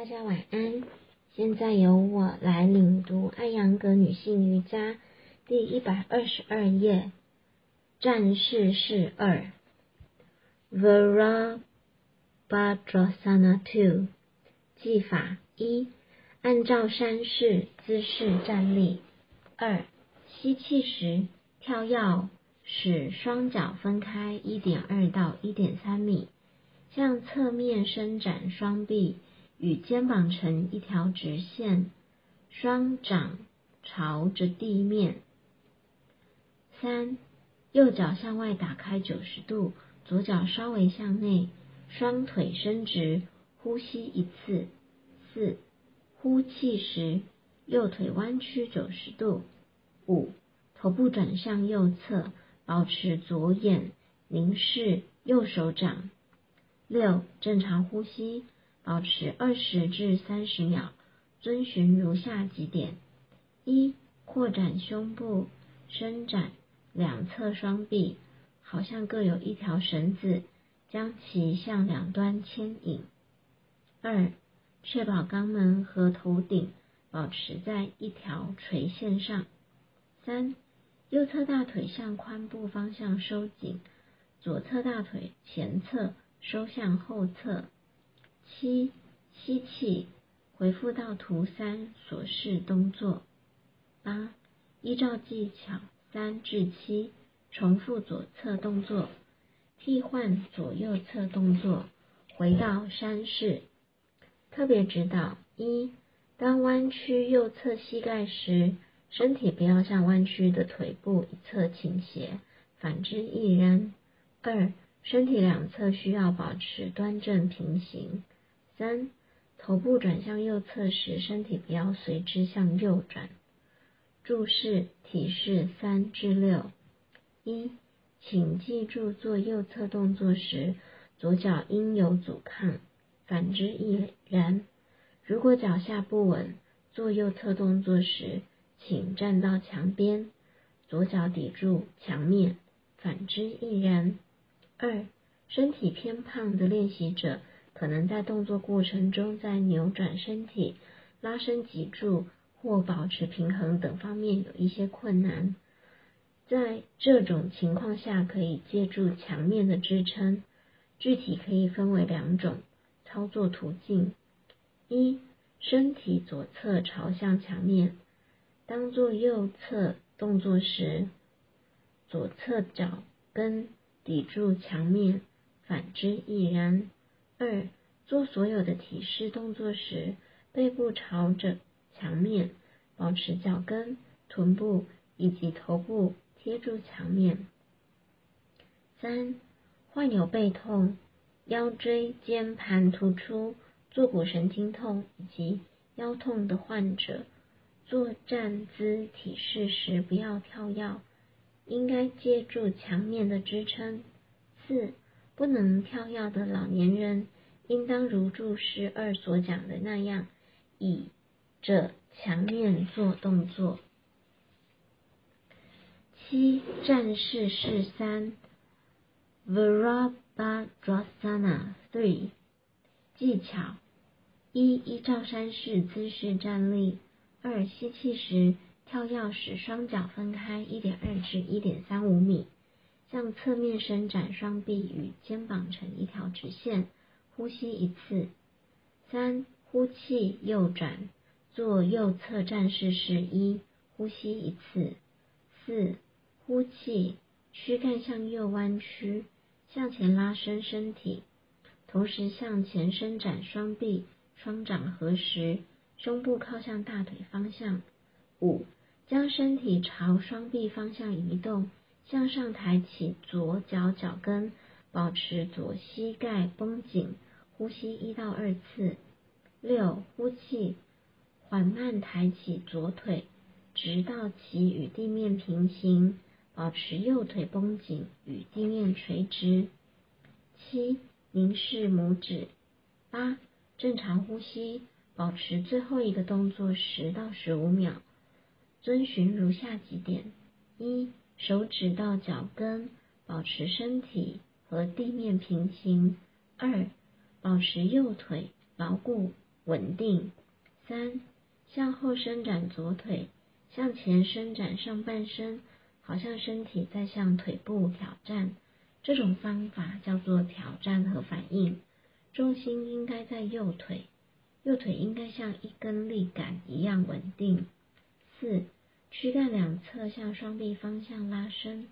大家晚安。现在由我来领读《艾扬格女性瑜伽》第一百二十二页，战士式二，Virabhadrasana Two，技法一，按照山式姿势站立。二，吸气时跳跃，使双脚分开一点二到一点三米，向侧面伸展双臂。与肩膀成一条直线，双掌朝着地面。三，右脚向外打开九十度，左脚稍微向内，双腿伸直，呼吸一次。四，呼气时右腿弯曲九十度。五，头部转向右侧，保持左眼凝视右手掌。六，正常呼吸。保持二十至三十秒，遵循如下几点：一、扩展胸部，伸展两侧双臂，好像各有一条绳子，将其向两端牵引；二、确保肛门和头顶保持在一条垂线上；三、右侧大腿向髋部方向收紧，左侧大腿前侧收向后侧。七，吸气，回复到图三所示动作。八，依照技巧三至七，重复左侧动作，替换左右侧动作，回到山式。特别指导：一，当弯曲右侧膝盖时，身体不要向弯曲的腿部一侧倾斜，反之亦然。二，身体两侧需要保持端正平行。三，头部转向右侧时，身体不要随之向右转。注释体式三至六：一，请记住做右侧动作时，左脚应有阻抗，反之亦然。如果脚下不稳，做右侧动作时，请站到墙边，左脚抵住墙面，反之亦然。二，身体偏胖的练习者。可能在动作过程中，在扭转身体、拉伸脊柱或保持平衡等方面有一些困难。在这种情况下，可以借助墙面的支撑。具体可以分为两种操作途径：一、身体左侧朝向墙面，当做右侧动作时，左侧脚跟抵住墙面，反之亦然。二、做所有的体式动作时，背部朝着墙面，保持脚跟、臀部以及头部贴住墙面。三、患有背痛、腰椎间盘突出、坐骨神经痛以及腰痛的患者，做站姿体式时不要跳跃，应该借助墙面的支撑。四、不能跳跃的老年人，应当如注释二所讲的那样，倚着墙面做动作。七战士式三，Virabhadrasana Three，技巧一依照山式姿势站立。二吸气时跳跃时双脚分开一点二至一点三五米。向侧面伸展双臂与肩膀成一条直线，呼吸一次。三，呼气右转，做右侧战士式一，呼吸一次。四，呼气，躯干向右弯曲，向前拉伸身体，同时向前伸展双臂，双掌合十，胸部靠向大腿方向。五，将身体朝双臂方向移动。向上抬起左脚脚跟，保持左膝盖绷紧，呼吸一到二次。六，呼气，缓慢抬起左腿，直到其与地面平行，保持右腿绷紧，与地面垂直。七，凝视拇指。八，正常呼吸，保持最后一个动作十到十五秒，遵循如下几点：一。手指到脚跟，保持身体和地面平行。二，保持右腿牢固稳定。三、向后伸展左腿，向前伸展上半身，好像身体在向腿部挑战。这种方法叫做挑战和反应。重心应该在右腿，右腿应该像一根立杆一样稳定。四、躯干两侧向双臂方向拉伸。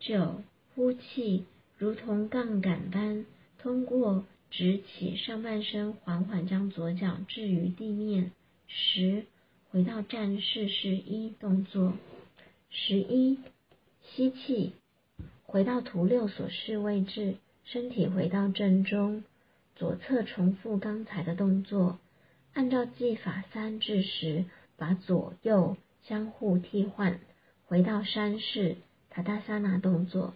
九、呼气，如同杠杆般通过直起上半身，缓缓将左脚置于地面。十、回到战士式一动作。十一、吸气，回到图六所示位置。身体回到正中，左侧重复刚才的动作，按照技法三至十，把左右相互替换，回到山式塔达萨那动作。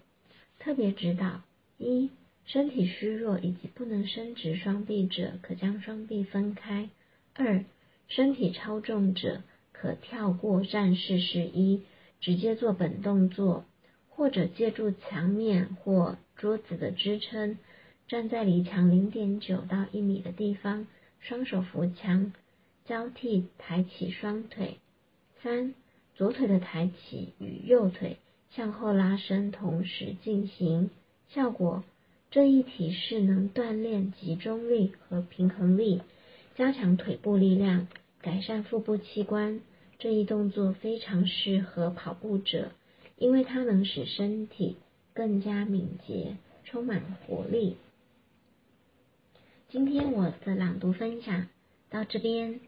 特别指导：一、身体虚弱以及不能伸直双臂者，可将双臂分开；二、身体超重者，可跳过战士式一，直接做本动作。或者借助墙面或桌子的支撑，站在离墙零点九到一米的地方，双手扶墙，交替抬起双腿。三、左腿的抬起与右腿向后拉伸同时进行。效果：这一体式能锻炼集中力和平衡力，加强腿部力量，改善腹部器官。这一动作非常适合跑步者。因为它能使身体更加敏捷，充满活力。今天我的朗读分享到这边，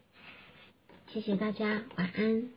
谢谢大家，晚安。